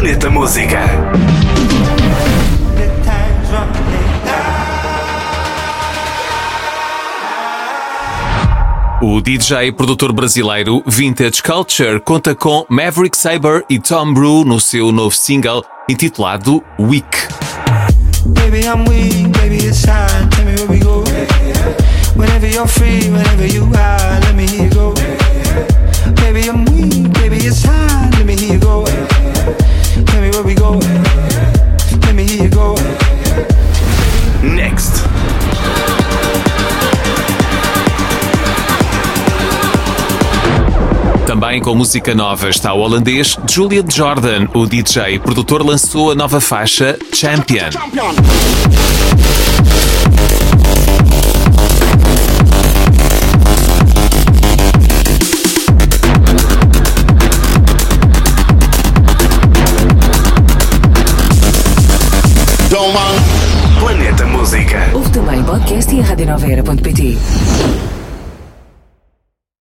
Planeta Música. O DJ e produtor brasileiro Vintage Culture conta com Maverick Saber e Tom Brew no seu novo single intitulado Weak. Baby, go. Next. Também com música nova está o holandês Julian Jordan. O DJ e produtor lançou a nova faixa Champion. Planeta Música. Ouve também podcast e a radionoveira.pt.